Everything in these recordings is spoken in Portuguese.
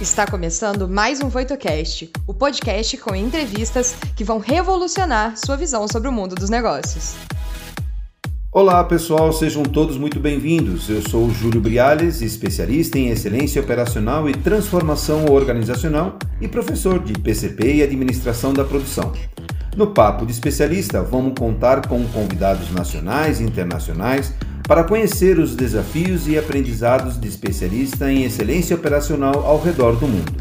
Está começando mais um VoitoCast, o podcast com entrevistas que vão revolucionar sua visão sobre o mundo dos negócios. Olá pessoal, sejam todos muito bem-vindos. Eu sou Júlio Briales, especialista em excelência operacional e transformação organizacional e professor de PCP e administração da produção. No Papo de Especialista, vamos contar com convidados nacionais e internacionais para conhecer os desafios e aprendizados de especialista em excelência operacional ao redor do mundo.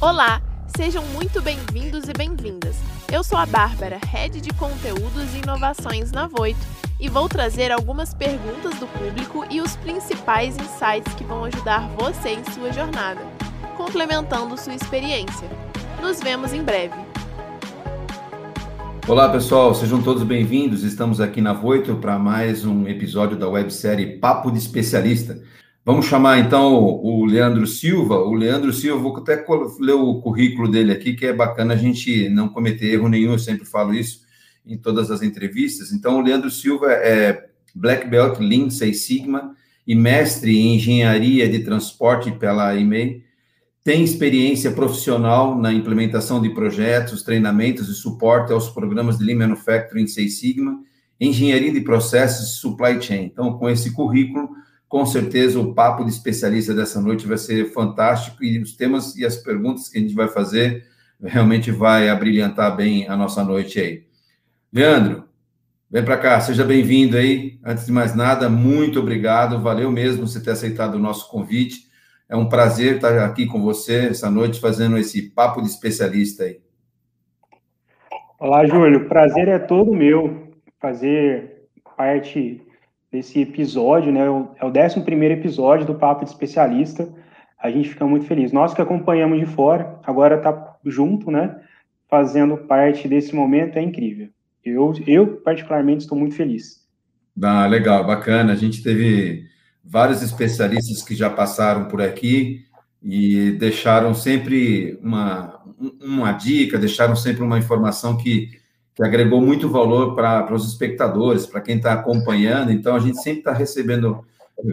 Olá, sejam muito bem-vindos e bem-vindas. Eu sou a Bárbara, Head de Conteúdos e Inovações na Voito, e vou trazer algumas perguntas do público e os principais insights que vão ajudar você em sua jornada, complementando sua experiência. Nos vemos em breve. Olá pessoal, sejam todos bem-vindos. Estamos aqui na Voito para mais um episódio da websérie Papo de Especialista. Vamos chamar então o Leandro Silva. O Leandro Silva, vou até ler o currículo dele aqui, que é bacana a gente não cometer erro nenhum, eu sempre falo isso em todas as entrevistas. Então, o Leandro Silva é Black Belt Lean Six Sigma e mestre em engenharia de transporte pela EMEI tem experiência profissional na implementação de projetos, treinamentos e suporte aos programas de Lean Manufacturing Six Sigma, engenharia de processos e supply chain. Então, com esse currículo, com certeza o papo de especialista dessa noite vai ser fantástico e os temas e as perguntas que a gente vai fazer realmente vai abrilhantar bem a nossa noite aí. Leandro, vem para cá, seja bem-vindo aí. Antes de mais nada, muito obrigado, valeu mesmo você ter aceitado o nosso convite. É um prazer estar aqui com você essa noite, fazendo esse papo de especialista aí. Olá, Júlio. Prazer é todo meu fazer parte desse episódio, né? É o 11 episódio do Papo de Especialista. A gente fica muito feliz. Nós que acompanhamos de fora, agora tá junto, né? Fazendo parte desse momento é incrível. Eu, eu particularmente, estou muito feliz. Ah, legal, bacana. A gente teve vários especialistas que já passaram por aqui e deixaram sempre uma, uma dica, deixaram sempre uma informação que, que agregou muito valor para os espectadores, para quem está acompanhando. Então, a gente sempre está recebendo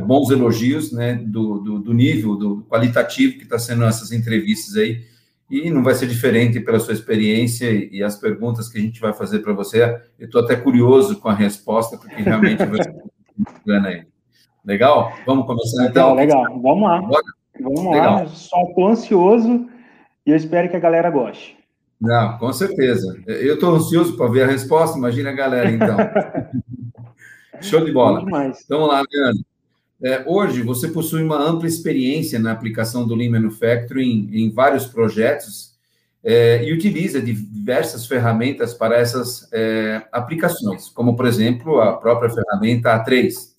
bons elogios né, do, do, do nível, do qualitativo que está sendo essas entrevistas aí. E não vai ser diferente pela sua experiência e as perguntas que a gente vai fazer para você. Eu estou até curioso com a resposta, porque realmente vai ser bacana aí. Legal? Vamos começar então? Legal, legal. Vamos lá. Bora. Vamos legal. lá. Só estou ansioso e eu espero que a galera goste. Não, com certeza. Eu estou ansioso para ver a resposta, imagina a galera, então. Show de bola. Vamos lá, Leandro. É, hoje, você possui uma ampla experiência na aplicação do Lean Manufacturing em vários projetos é, e utiliza diversas ferramentas para essas é, aplicações, como, por exemplo, a própria ferramenta A3.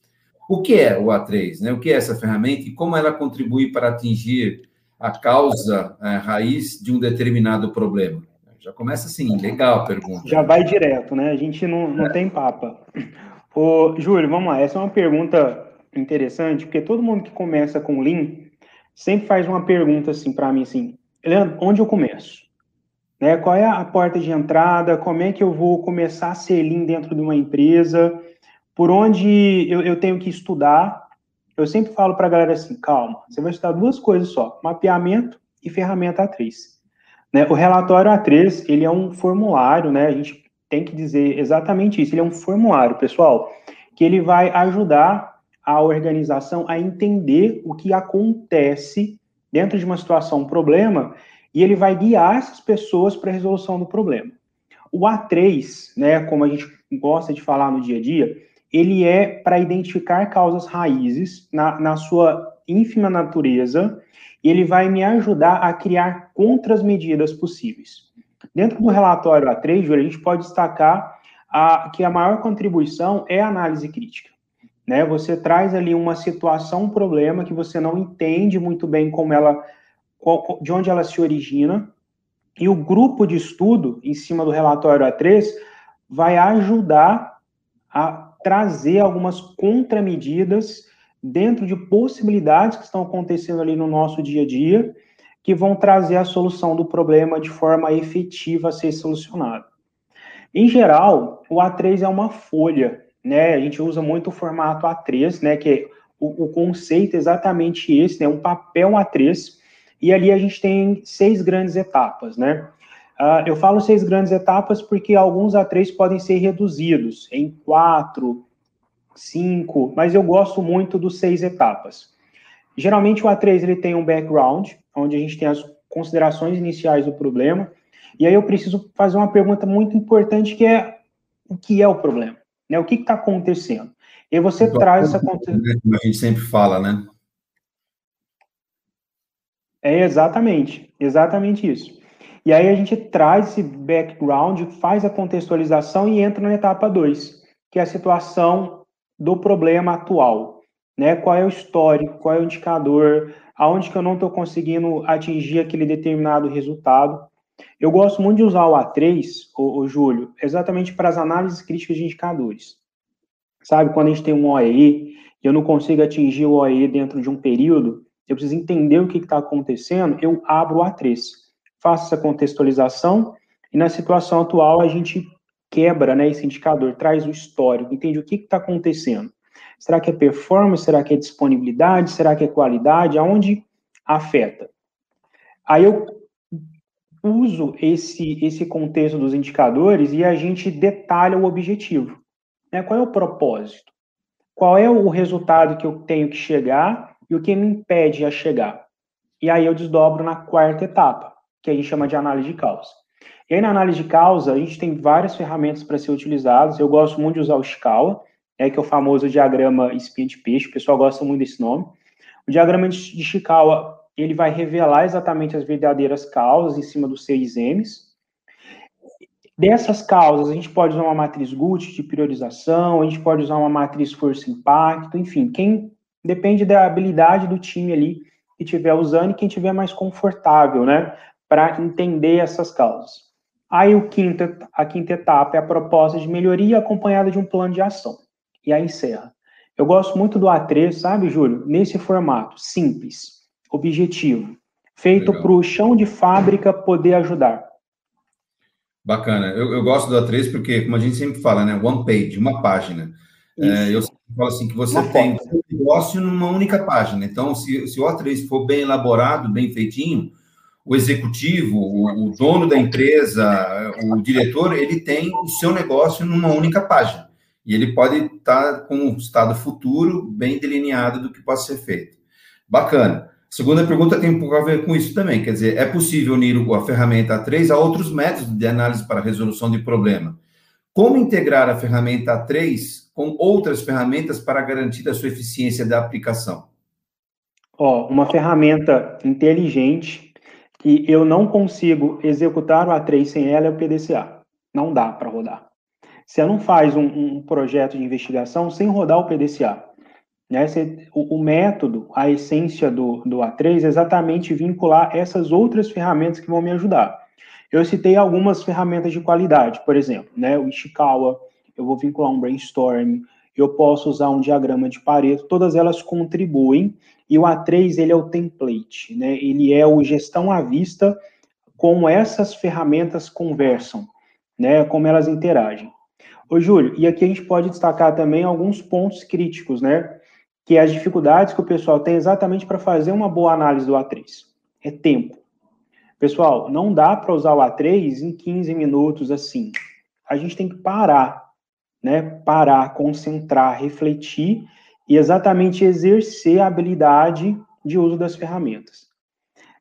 O que é o A3? Né? O que é essa ferramenta e como ela contribui para atingir a causa a raiz de um determinado problema? Já começa assim, legal a pergunta. Já vai direto, né? A gente não, não é. tem papa. Ô, Júlio, vamos lá. Essa é uma pergunta interessante, porque todo mundo que começa com Lean sempre faz uma pergunta assim para mim, assim, Leandro, onde eu começo? Né? Qual é a porta de entrada? Como é que eu vou começar a ser Lean dentro de uma empresa? Por onde eu, eu tenho que estudar. Eu sempre falo para a galera assim, calma, você vai estudar duas coisas só, mapeamento e ferramenta A3. Né? O relatório A3, ele é um formulário, né? A gente tem que dizer exatamente isso, ele é um formulário, pessoal, que ele vai ajudar a organização a entender o que acontece dentro de uma situação, um problema, e ele vai guiar essas pessoas para a resolução do problema. O A3, né, como a gente gosta de falar no dia a dia, ele é para identificar causas raízes na, na sua ínfima natureza e ele vai me ajudar a criar contras-medidas possíveis. Dentro do relatório A3, a gente pode destacar a, que a maior contribuição é a análise crítica. Né? Você traz ali uma situação, um problema que você não entende muito bem como ela, de onde ela se origina, e o grupo de estudo em cima do relatório A3 vai ajudar a trazer algumas contramedidas dentro de possibilidades que estão acontecendo ali no nosso dia a dia, que vão trazer a solução do problema de forma efetiva a ser solucionada. Em geral, o A3 é uma folha, né? A gente usa muito o formato A3, né? Que o, o conceito é exatamente esse, né? Um papel A3, e ali a gente tem seis grandes etapas, né? Uh, eu falo seis grandes etapas porque alguns A3 podem ser reduzidos em quatro, cinco, mas eu gosto muito dos seis etapas. Geralmente o A3 ele tem um background, onde a gente tem as considerações iniciais do problema, e aí eu preciso fazer uma pergunta muito importante que é o que é o problema, né? O que está acontecendo? E aí você traz essa Como a gente sempre fala, né? É exatamente, exatamente isso. E aí a gente traz esse background, faz a contextualização e entra na etapa 2, que é a situação do problema atual. Né? Qual é o histórico, qual é o indicador, aonde que eu não estou conseguindo atingir aquele determinado resultado. Eu gosto muito de usar o A3, o, o Júlio, exatamente para as análises críticas de indicadores. Sabe, quando a gente tem um OEE e eu não consigo atingir o OEE dentro de um período, eu preciso entender o que está acontecendo, eu abro o A3, faço essa contextualização e na situação atual a gente quebra né, esse indicador, traz o histórico, entende o que está acontecendo. Será que é performance? Será que é disponibilidade? Será que é qualidade? Aonde afeta? Aí eu uso esse, esse contexto dos indicadores e a gente detalha o objetivo. Né? Qual é o propósito? Qual é o resultado que eu tenho que chegar e o que me impede a chegar? E aí eu desdobro na quarta etapa, que a gente chama de análise de causa. E aí na análise de causa, a gente tem várias ferramentas para ser utilizadas. Eu gosto muito de usar o Scala, é, que é o famoso diagrama espinha de peixe, o pessoal gosta muito desse nome. O diagrama de Chikawa, ele vai revelar exatamente as verdadeiras causas em cima dos seis M's. Dessas causas, a gente pode usar uma matriz GUT de priorização, a gente pode usar uma matriz força-impacto, enfim, quem depende da habilidade do time ali que estiver usando e quem estiver mais confortável, né, para entender essas causas. Aí o quinto, a quinta etapa é a proposta de melhoria acompanhada de um plano de ação e aí encerra. Eu gosto muito do A3, sabe, Júlio? Nesse formato, simples, objetivo, feito para o chão de fábrica poder ajudar. Bacana. Eu, eu, gosto do A3 porque, como a gente sempre fala, né? One page, uma página. É, eu falo assim que você uma tem um negócio numa única página. Então, se, se o A3 for bem elaborado, bem feitinho, o executivo, o, o dono da empresa, o diretor, ele tem o seu negócio numa única página e ele pode estar com um estado futuro bem delineado do que pode ser feito. Bacana. Segunda pergunta tem um pouco a ver com isso também, quer dizer, é possível unir a ferramenta A3 a outros métodos de análise para resolução de problema. Como integrar a ferramenta A3 com outras ferramentas para garantir a sua eficiência da aplicação? Ó, uma ferramenta inteligente que eu não consigo executar o A3 sem ela é o PDCA. Não dá para rodar. Você não faz um, um projeto de investigação sem rodar o PDCA. Né? O, o, método, a essência do, do A3 é exatamente vincular essas outras ferramentas que vão me ajudar. Eu citei algumas ferramentas de qualidade, por exemplo, né, o Ishikawa, eu vou vincular um brainstorm, eu posso usar um diagrama de Pareto, todas elas contribuem, e o A3 ele é o template, né, ele é o gestão à vista, como essas ferramentas conversam, né, como elas interagem. Ô, Júlio, e aqui a gente pode destacar também alguns pontos críticos, né? Que é as dificuldades que o pessoal tem exatamente para fazer uma boa análise do A3. É tempo. Pessoal, não dá para usar o A3 em 15 minutos assim. A gente tem que parar, né? Parar, concentrar, refletir e exatamente exercer a habilidade de uso das ferramentas.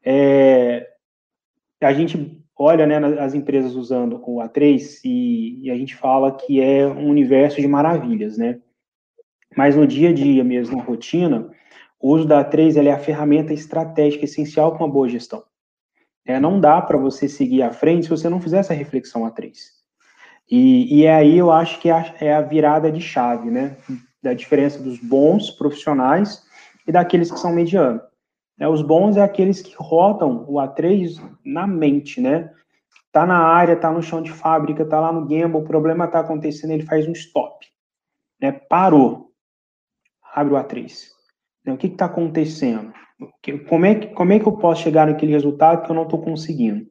É, a gente olha né, as empresas usando o A3 e, e, a gente fala que é um universo de maravilhas, né? Mas no dia a dia mesmo, na rotina, o uso da A3 é a ferramenta estratégica essencial para uma boa gestão. É, não dá para você seguir à frente se você não fizer essa reflexão A3. E, e é aí eu acho que é a, é a virada de chave, né? Da diferença dos bons profissionais e daqueles que são medianos. É, os bons é aqueles que rodam o A3 na mente, né? Tá na área, tá no chão de fábrica, tá lá no gamble, o problema tá acontecendo, ele faz um stop. Né? Parou. Abre o A3. Né? O que está acontecendo? Como é, que, como é que eu posso chegar naquele resultado que eu não estou conseguindo?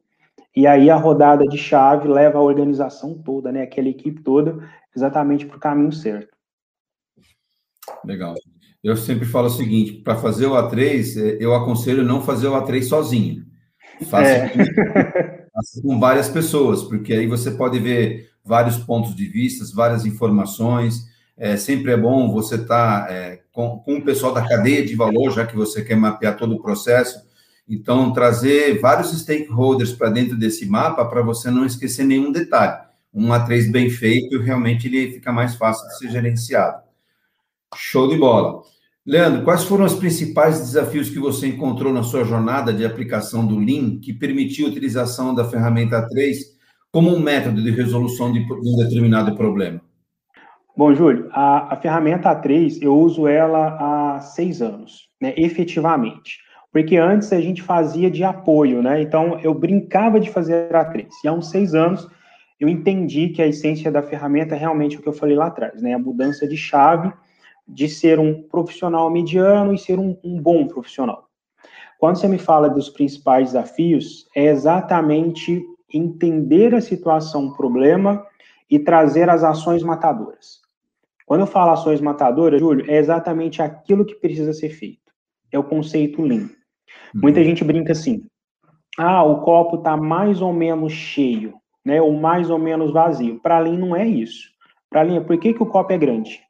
E aí a rodada de chave leva a organização toda, né? Aquela equipe toda, exatamente para o caminho certo. Legal. eu sempre falo o seguinte: para fazer o A3, é, eu aconselho não fazer o A3 sozinho. Faça, é. com, faça com várias pessoas, porque aí você pode ver vários pontos de vista, várias informações. É, sempre é bom você estar tá, é, com, com o pessoal da cadeia de valor, já que você quer mapear todo o processo. Então, trazer vários stakeholders para dentro desse mapa para você não esquecer nenhum detalhe. Um A3 bem feito, realmente ele fica mais fácil de ser gerenciado. Show de bola. Leandro, quais foram os principais desafios que você encontrou na sua jornada de aplicação do Lean que permitiu a utilização da ferramenta A3 como um método de resolução de um determinado problema? Bom, Júlio, a, a ferramenta A3 eu uso ela há seis anos, né, efetivamente. Porque antes a gente fazia de apoio, né? Então eu brincava de fazer A3. E há uns seis anos eu entendi que a essência da ferramenta é realmente o que eu falei lá atrás, né? A mudança de chave de ser um profissional mediano e ser um, um bom profissional. Quando você me fala dos principais desafios, é exatamente entender a situação, o problema e trazer as ações matadoras. Quando eu falo ações matadoras, Júlio, é exatamente aquilo que precisa ser feito. É o conceito Lean. Uhum. Muita gente brinca assim: ah, o copo está mais ou menos cheio, né? Ou mais ou menos vazio. Para Lean não é isso. Para Lean, por que, que o copo é grande?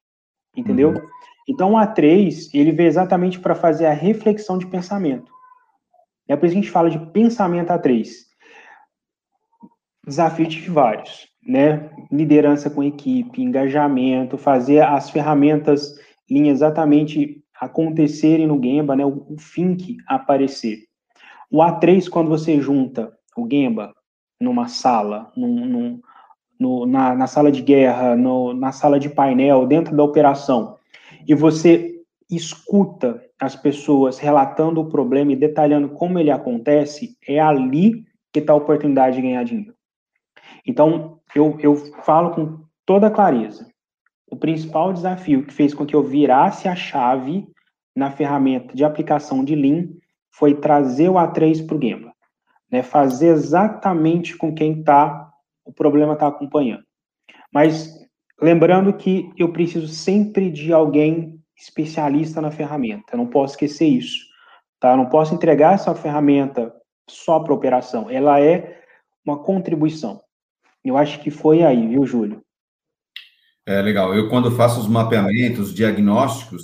Entendeu? Uhum. Então, o A3, ele vê exatamente para fazer a reflexão de pensamento. É por isso que a gente fala de pensamento A3. Desafios de vários, né? Liderança com equipe, engajamento, fazer as ferramentas exatamente acontecerem no Gemba, né? O, o Think aparecer. O A3, quando você junta o Gemba numa sala, num, num, no, na, na, sala de guerra, no, na sala de painel, dentro da operação, e você escuta as pessoas relatando o problema e detalhando como ele acontece, é ali que está a oportunidade de ganhar dinheiro. Então, eu, eu falo com toda clareza. O principal desafio que fez com que eu virasse a chave na ferramenta de aplicação de Lean foi trazer o A3 para o Gemba. Né? Fazer exatamente com quem está o problema está acompanhando. Mas lembrando que eu preciso sempre de alguém especialista na ferramenta. Eu não posso esquecer isso. Tá? Eu não posso entregar essa ferramenta só para operação. Ela é uma contribuição. Eu acho que foi aí, viu, Júlio? É legal. Eu, quando faço os mapeamentos, diagnósticos,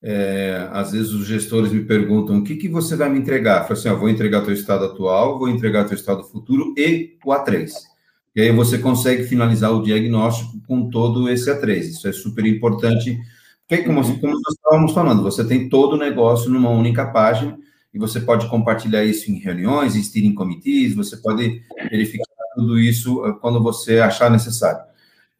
é, às vezes os gestores me perguntam o que, que você vai me entregar. Eu falo assim, ó, vou entregar teu estado atual, vou entregar teu estado futuro e o A3. E aí você consegue finalizar o diagnóstico com todo esse A3. Isso é super importante, porque como, uhum. como nós estávamos falando, você tem todo o negócio numa única página e você pode compartilhar isso em reuniões, em steering committees, você pode verificar tudo isso eh, quando você achar necessário.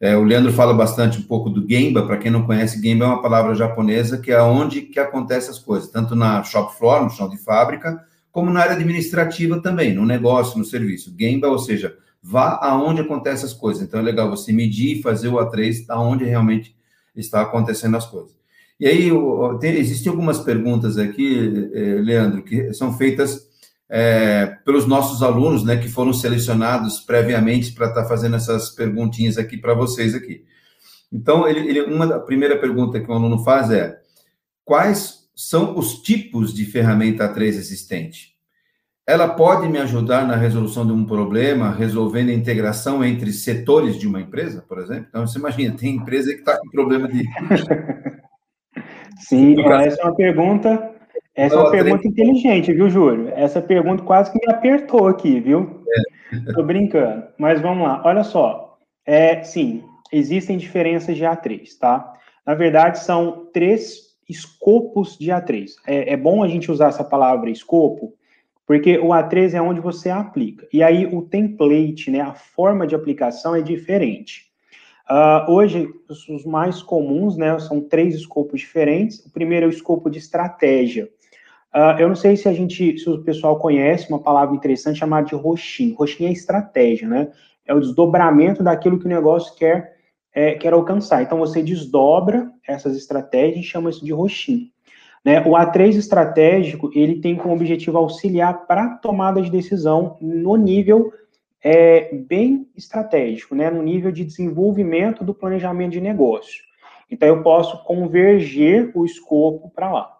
É, o Leandro fala bastante um pouco do Gemba, para quem não conhece, Gemba é uma palavra japonesa que é onde que acontece as coisas, tanto na shop floor, no chão de fábrica, como na área administrativa também, no negócio, no serviço. Gemba, ou seja, vá aonde acontecem as coisas. Então é legal você medir e fazer o A3 aonde realmente está acontecendo as coisas. E aí, tem, existem algumas perguntas aqui, eh, Leandro, que são feitas é, pelos nossos alunos, né, que foram selecionados previamente para estar tá fazendo essas perguntinhas aqui para vocês aqui. Então, ele, ele, uma primeira pergunta que o aluno faz é: quais são os tipos de ferramenta A3 existente? Ela pode me ajudar na resolução de um problema, resolvendo a integração entre setores de uma empresa, por exemplo? Então, você imagina, tem empresa que está com problema de. Sim, essa é uma pergunta. Essa é uma pergunta inteligente, viu, Júlio? Essa pergunta quase que me apertou aqui, viu? Estou é. brincando. Mas vamos lá. Olha só. É, sim, existem diferenças de A3, tá? Na verdade, são três escopos de A3. É, é bom a gente usar essa palavra escopo, porque o A3 é onde você aplica. E aí o template, né, a forma de aplicação é diferente. Uh, hoje, os mais comuns, né, são três escopos diferentes. O primeiro é o escopo de estratégia. Uh, eu não sei se a gente, se o pessoal conhece uma palavra interessante chamada de roxinho. Roxinho é estratégia, né? É o desdobramento daquilo que o negócio quer, é, quer alcançar. Então, você desdobra essas estratégias e chama isso de roxinho. Né? O A3 estratégico, ele tem como objetivo auxiliar para a tomada de decisão no nível é, bem estratégico, né? no nível de desenvolvimento do planejamento de negócio. Então, eu posso converger o escopo para lá.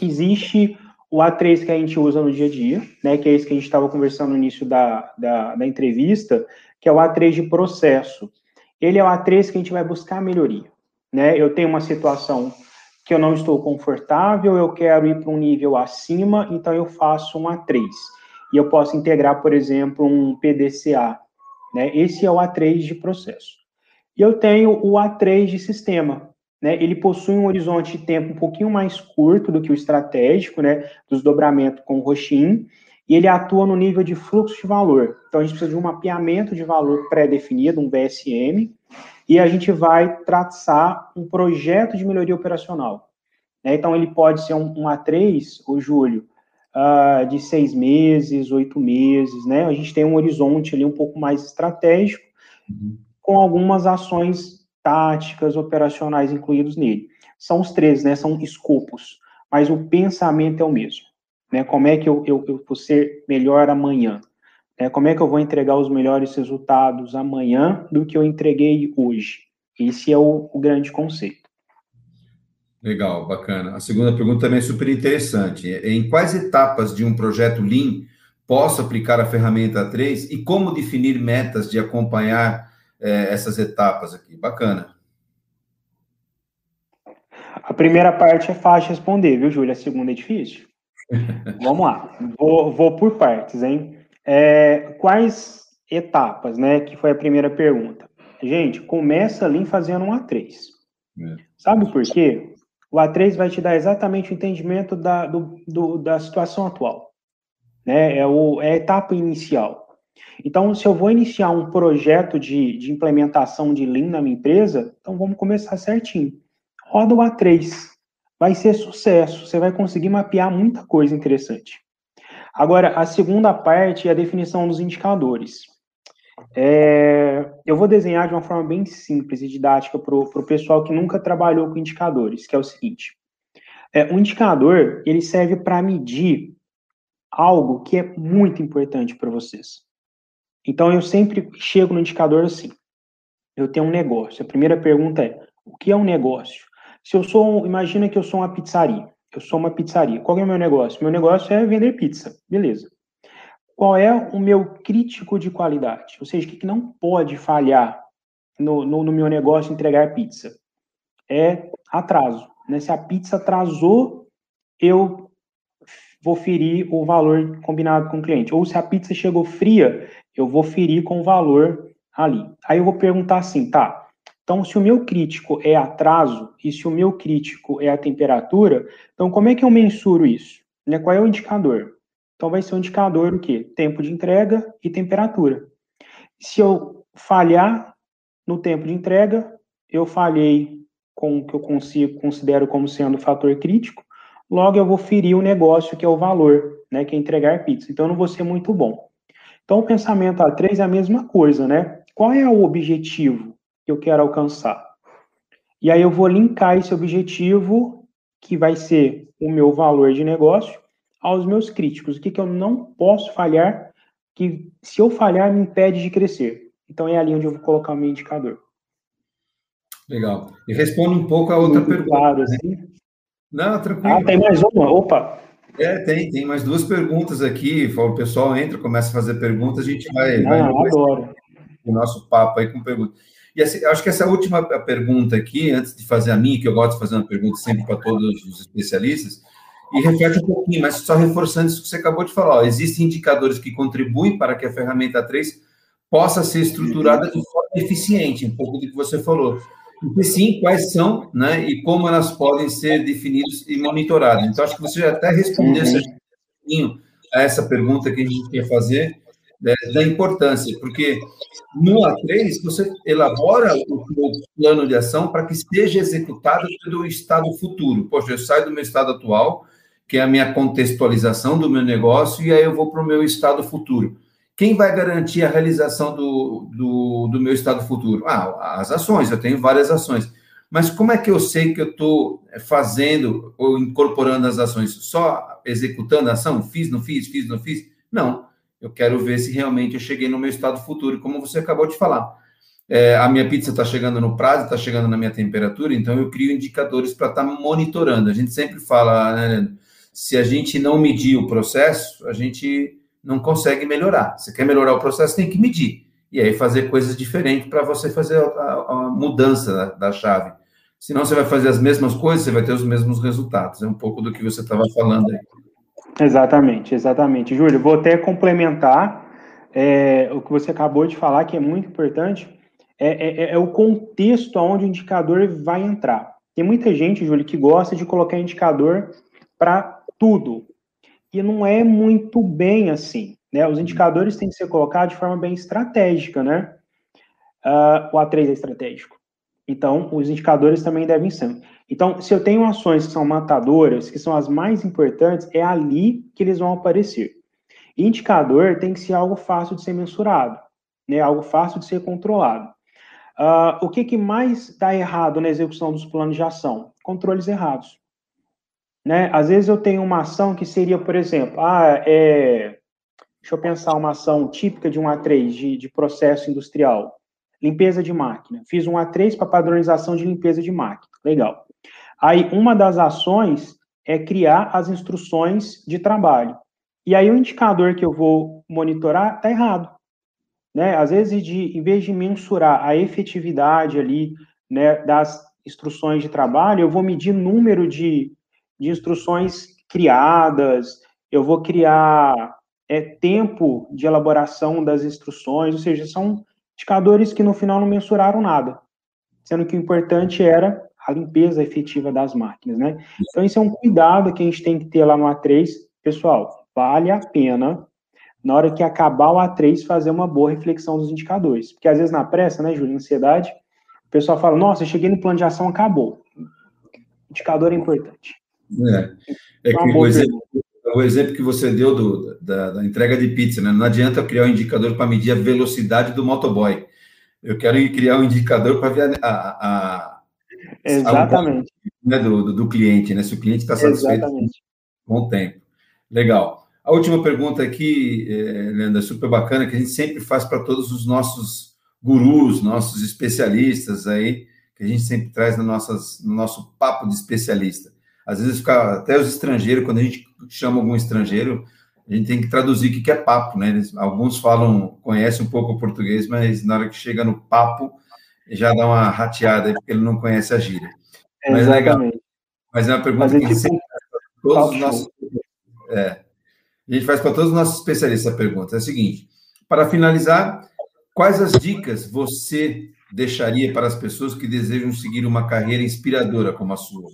Existe o A3 que a gente usa no dia a dia, né, que é esse que a gente estava conversando no início da, da, da, entrevista, que é o A3 de processo. Ele é o A3 que a gente vai buscar melhoria. Né? Eu tenho uma situação que eu não estou confortável, eu quero ir para um nível acima, então eu faço um A3. E eu posso integrar, por exemplo, um PDCA. Né? Esse é o A3 de processo. E eu tenho o A3 de sistema, né, ele possui um horizonte de tempo um pouquinho mais curto do que o estratégico, né, dos dobramentos com o roxin, e ele atua no nível de fluxo de valor. Então, a gente precisa de um mapeamento de valor pré-definido, um BSM, e a gente vai traçar um projeto de melhoria operacional. Né, então, ele pode ser um, um A3, o Júlio, uh, de seis meses, oito meses, né? A gente tem um horizonte ali um pouco mais estratégico, uhum. com algumas ações táticas, operacionais incluídos nele. São os três, né? São escopos, mas o pensamento é o mesmo. Né? Como é que eu, eu, eu vou ser melhor amanhã? Né? Como é que eu vou entregar os melhores resultados amanhã do que eu entreguei hoje? Esse é o, o grande conceito. Legal, bacana. A segunda pergunta também é super interessante. Em quais etapas de um projeto Lean posso aplicar a ferramenta 3 e como definir metas de acompanhar é, essas etapas aqui. Bacana. A primeira parte é fácil responder, viu, Júlia? A segunda é difícil. Vamos lá. Vou, vou por partes, hein? É, quais etapas, né? Que foi a primeira pergunta. Gente, começa ali fazendo um A3. É. Sabe por quê? O A3 vai te dar exatamente o entendimento da, do, do, da situação atual. Né? É, o, é a etapa inicial. Então, se eu vou iniciar um projeto de, de implementação de Lean na minha empresa, então vamos começar certinho. Roda o A3. Vai ser sucesso. Você vai conseguir mapear muita coisa interessante. Agora, a segunda parte é a definição dos indicadores. É, eu vou desenhar de uma forma bem simples e didática para o pessoal que nunca trabalhou com indicadores, que é o seguinte. É, um indicador, ele serve para medir algo que é muito importante para vocês. Então, eu sempre chego no indicador assim. Eu tenho um negócio. A primeira pergunta é: o que é um negócio? Se eu sou, imagina que eu sou uma pizzaria. Eu sou uma pizzaria. Qual é o meu negócio? Meu negócio é vender pizza. Beleza. Qual é o meu crítico de qualidade? Ou seja, o que não pode falhar no, no, no meu negócio entregar pizza? É atraso. Né? Se a pizza atrasou, eu vou ferir o valor combinado com o cliente. Ou se a pizza chegou fria, eu vou ferir com o valor ali. Aí eu vou perguntar assim, tá? Então, se o meu crítico é atraso e se o meu crítico é a temperatura, então como é que eu mensuro isso? Né? Qual é o indicador? Então, vai ser o indicador o quê? Tempo de entrega e temperatura. Se eu falhar no tempo de entrega, eu falhei com o que eu consigo, considero como sendo fator crítico, logo eu vou ferir o negócio que é o valor, né, que é entregar pizza. Então eu não vou ser muito bom. Então o pensamento A3 é a mesma coisa, né? Qual é o objetivo que eu quero alcançar? E aí eu vou linkar esse objetivo, que vai ser o meu valor de negócio, aos meus críticos. O que, que eu não posso falhar, que se eu falhar me impede de crescer. Então é ali onde eu vou colocar o meu indicador. Legal. E responde um pouco a outra Muito pergunta. Claro, né? assim. Não, tranquilo. Ah, tem mais uma? Opa! É, tem, tem mais duas perguntas aqui. O pessoal entra, começa a fazer perguntas, a gente vai. Ah, vai adoro. O nosso papo aí com perguntas. E assim, acho que essa última pergunta aqui, antes de fazer a minha, que eu gosto de fazer uma pergunta sempre para todos os especialistas, e reflete um pouquinho, mas só reforçando isso que você acabou de falar. Ó, existem indicadores que contribuem para que a ferramenta 3 possa ser estruturada de forma eficiente, um pouco do que você falou. E sim, quais são, né, e como elas podem ser definidas e monitoradas. Então, acho que você já até respondeu uhum. a essa pergunta que a gente quer fazer, né, da importância, porque no A3 você elabora o plano de ação para que seja executado pelo estado futuro. Poxa, eu saio do meu estado atual, que é a minha contextualização do meu negócio, e aí eu vou para o meu estado futuro. Quem vai garantir a realização do, do, do, meu estado futuro? Ah, as ações, eu tenho várias ações. Mas como é que eu sei que eu estou fazendo ou incorporando as ações? Só executando a ação? Fiz, não fiz, fiz, não fiz? Não. Eu quero ver se realmente eu cheguei no meu estado futuro, como você acabou de falar. é, a minha pizza está chegando no prazo, está chegando na minha temperatura, então eu crio indicadores para estar tá monitorando. A gente sempre fala, né, se a gente não medir o processo, a gente não consegue melhorar. Você quer melhorar o processo, tem que medir. E aí fazer coisas diferentes para você fazer a, a mudança da, da, chave. Senão você vai fazer as mesmas coisas, você vai ter os mesmos resultados. É um pouco do que você estava falando aí. Exatamente, exatamente. Júlio, vou até complementar é, o que você acabou de falar, que é muito importante é, é, é, é, o contexto onde o indicador vai entrar. Tem muita gente, Júlio, que gosta de colocar indicador para tudo. E não é muito bem assim. Né? Os indicadores têm que ser colocados de forma bem estratégica, né? Uh, o A3 é estratégico. Então, os indicadores também devem ser. Então, se eu tenho ações que são matadoras, que são as mais importantes, é ali que eles vão aparecer. Indicador tem que ser algo fácil de ser mensurado, né? algo fácil de ser controlado. Uh, o que, que mais está errado na execução dos planos de ação? Controles errados. Né? Às vezes eu tenho uma ação que seria, por exemplo, ah, é, deixa eu pensar uma ação típica de um A3 de, de processo industrial. Limpeza de máquina. Fiz um A3 para padronização de limpeza de máquina. Legal. Aí, uma das ações é criar as instruções de trabalho. E aí, o indicador que eu vou monitorar está errado né? Às vezes, de, em vez de mensurar a efetividade ali, né, das instruções de trabalho, eu vou medir número de, de instruções criadas, eu vou criar é, tempo de elaboração das instruções, ou seja, são indicadores que no final não mensuraram nada, sendo que o importante era a limpeza efetiva das máquinas, né? Então, isso é um cuidado que a gente tem que ter lá no A3. Pessoal, vale a pena na hora que acabar o A3, fazer uma boa reflexão dos indicadores. Porque às vezes na pressa, né, Júlio, ansiedade, o pessoal fala, nossa, eu cheguei no plano de ação, acabou. indicador é importante. É, é que o exemplo, o exemplo, que você deu do, da, da, entrega de pizza, né? Não adianta eu criar um indicador para medir a velocidade do motoboy. Eu quero criar um indicador para ver a, a, a Exatamente. Né, do, do, do, cliente, né? Se o cliente está satisfeito com o tempo. Legal. A última pergunta aqui, é, Leandro, é super bacana, que a gente sempre faz para todos os nossos gurus, nossos especialistas aí, que a gente sempre traz no, nossas, no nosso papo de especialista. Às vezes fica até os estrangeiros, quando a gente chama algum estrangeiro, a gente tem que traduzir o que é papo, né? Eles, alguns falam, conhecem um pouco o português, mas na hora que chega no papo, já dá uma rateada, porque ele não conhece a gíria. Mas é legal. Mas é uma pergunta que sempre todos os nossos. É, a gente faz para todos os nossos especialistas a pergunta. É a seguinte: para finalizar, quais as dicas você deixaria para as pessoas que desejam seguir uma carreira inspiradora como a sua?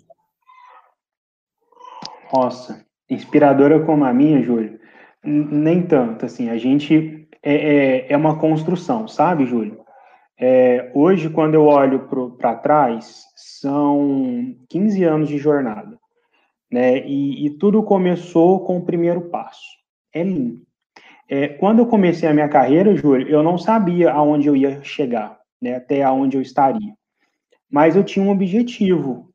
Nossa, inspiradora como a minha, Júlio? Nem tanto, assim, a gente é, é, é uma construção, sabe, Júlio? É, hoje, quando eu olho para trás, são 15 anos de jornada né? E, e tudo começou com o primeiro passo. É lindo. É, quando eu comecei a minha carreira, Júlio, eu não sabia aonde eu ia chegar, né? Até aonde eu estaria. Mas eu tinha um objetivo,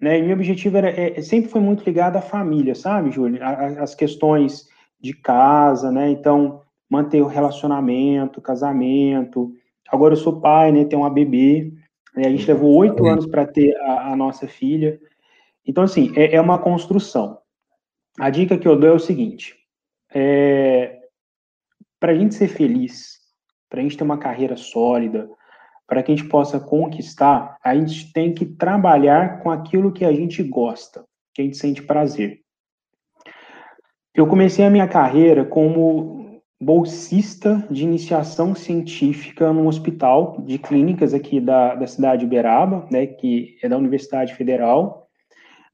né? E meu objetivo era, é, sempre foi muito ligado à família, sabe, Júlio? As questões de casa, né? Então, manter o relacionamento, casamento. Agora eu sou pai, né? Tenho uma bebê. Né? A gente levou oito anos para ter a, a nossa filha. Então, assim, é, é uma construção. A dica que eu dou é o seguinte: é, para a gente ser feliz, para a gente ter uma carreira sólida, para que a gente possa conquistar, a gente tem que trabalhar com aquilo que a gente gosta, que a gente sente prazer. Eu comecei a minha carreira como bolsista de iniciação científica num hospital de clínicas aqui da, da cidade de Uberaba, né, que é da Universidade Federal,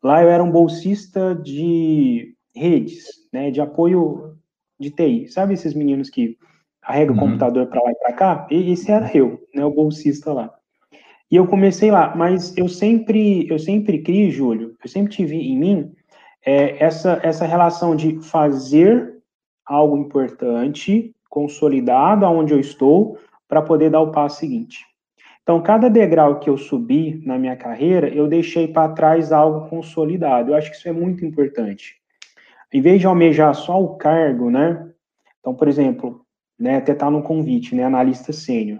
Lá eu era um bolsista de redes, né, de apoio de TI. Sabe esses meninos que carregam uhum. o computador para lá e para cá? E esse era eu, né, o bolsista lá. E eu comecei lá, mas eu sempre, eu sempre criei, Júlio, eu sempre tive em mim é, essa, essa relação de fazer algo importante, consolidado aonde eu estou, para poder dar o passo seguinte. Então, cada degrau que eu subi na minha carreira, eu deixei para trás algo consolidado. Eu acho que isso é muito importante. Em vez de almejar só o cargo, né? Então, por exemplo, né, até tá no convite, né, analista sênior.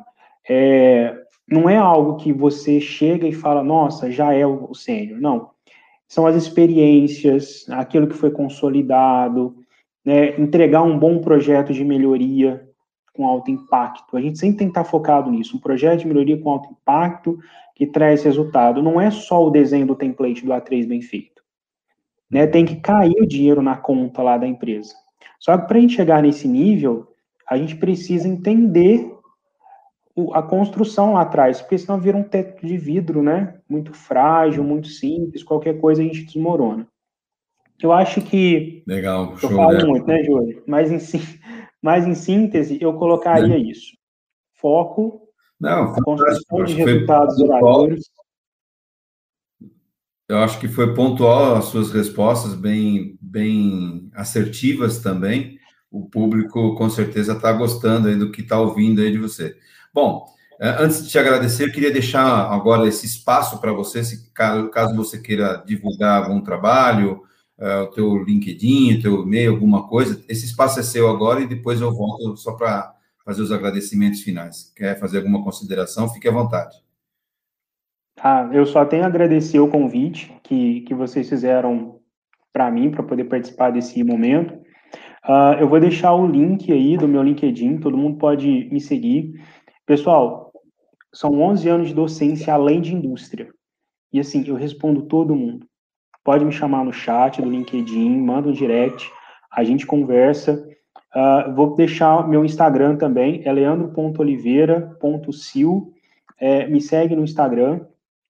é, não é algo que você chega e fala, nossa, já é o, o sênior. Não. São as experiências, aquilo que foi consolidado, né, entregar um bom projeto de melhoria com alto impacto. A gente sempre tem que estar focado nisso. Um projeto de melhoria com alto impacto que traz resultado. Não é só o desenho do template do A3 bem feito. Né? Tem que cair o dinheiro na conta lá da empresa. Só que para a gente chegar nesse nível, a gente precisa entender a construção lá atrás, porque senão vira um teto de vidro, né? Muito frágil, muito simples, qualquer coisa a gente desmorona. Eu acho que. Legal, show, Eu falo né? muito, né, Júlio? Mas em, mas em síntese, eu colocaria é. isso. Foco, Não, construção de resultados duradouros. Eu acho que foi pontual as suas respostas, bem, bem assertivas também. O público com certeza está gostando aí do que está ouvindo aí de você. Bom, é, antes de te agradecer, eu queria deixar agora esse espaço para você, se caso você queira divulgar algum trabalho, uh, o teu LinkedIn, o teu e-mail, alguma coisa, esse espaço é seu agora e depois eu volto só para fazer os agradecimentos finais. Quer fazer alguma consideração? Fique à vontade. Ah, eu só tenho a agradecer o convite que, que vocês fizeram para mim, para poder participar desse momento. Uh, eu vou deixar o link aí do meu LinkedIn, todo mundo pode me seguir. Pessoal, são 11 anos de docência além de indústria. E assim, eu respondo todo mundo. Pode me chamar no chat do LinkedIn, manda um direct, a gente conversa. Uh, vou deixar meu Instagram também, é leandro.oliveira.sil. É, me segue no Instagram.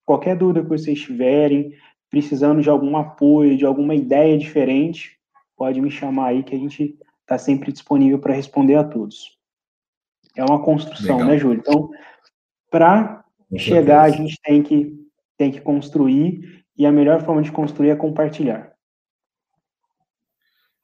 Qualquer dúvida que vocês tiverem, precisando de algum apoio, de alguma ideia diferente, pode me chamar aí que a gente está sempre disponível para responder a todos. É uma construção, Legal. né, Júlio? Então, para chegar, a gente tem que, tem que construir e a melhor forma de construir é compartilhar.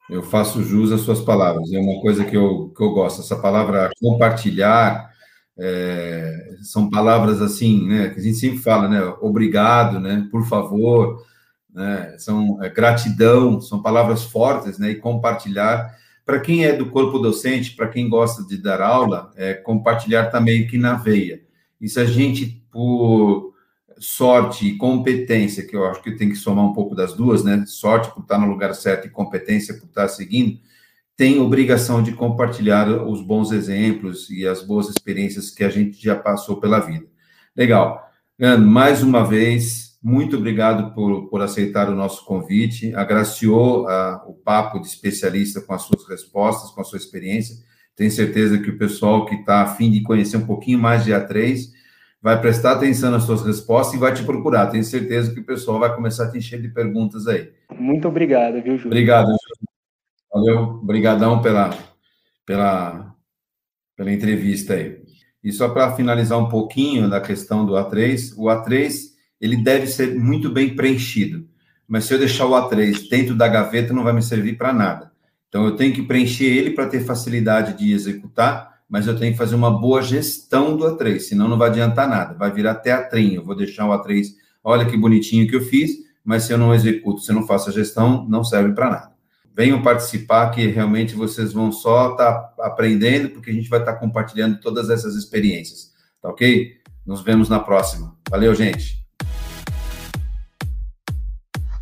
Eu faço jus às suas palavras, é uma coisa que eu, que eu gosto. Essa palavra compartilhar é, são palavras assim, né, que a gente sempre fala, né, obrigado, né, por favor, né, são é, gratidão, são palavras fortes, né, e compartilhar. Para quem é do corpo docente, para quem gosta de dar aula, é, compartilhar está meio que na veia. E se a gente, por sorte e competência, que eu acho que tem que somar um pouco das duas, né? Sorte por estar no lugar certo e competência por estar seguindo, tem obrigação de compartilhar os bons exemplos e as boas experiências que a gente já passou pela vida. Legal. Mais uma vez, muito obrigado por, por aceitar o nosso convite, agraciou a, o papo de especialista com as suas respostas, com a sua experiência. Tenho certeza que o pessoal que está afim de conhecer um pouquinho mais de A3 vai prestar atenção nas suas respostas e vai te procurar. Tenho certeza que o pessoal vai começar a te encher de perguntas aí. Muito obrigado, viu, Júlio? Obrigado, Júlio. Valeu, obrigadão pela, pela, pela entrevista aí. E só para finalizar um pouquinho da questão do A3, o A3 ele deve ser muito bem preenchido. Mas se eu deixar o A3 dentro da gaveta, não vai me servir para nada. Então, eu tenho que preencher ele para ter facilidade de executar mas eu tenho que fazer uma boa gestão do A3, senão não vai adiantar nada, vai virar teatrinho. Eu vou deixar o A3, olha que bonitinho que eu fiz, mas se eu não executo, se eu não faço a gestão, não serve para nada. Venham participar, que realmente vocês vão só estar tá aprendendo, porque a gente vai estar tá compartilhando todas essas experiências, tá ok? Nos vemos na próxima. Valeu, gente!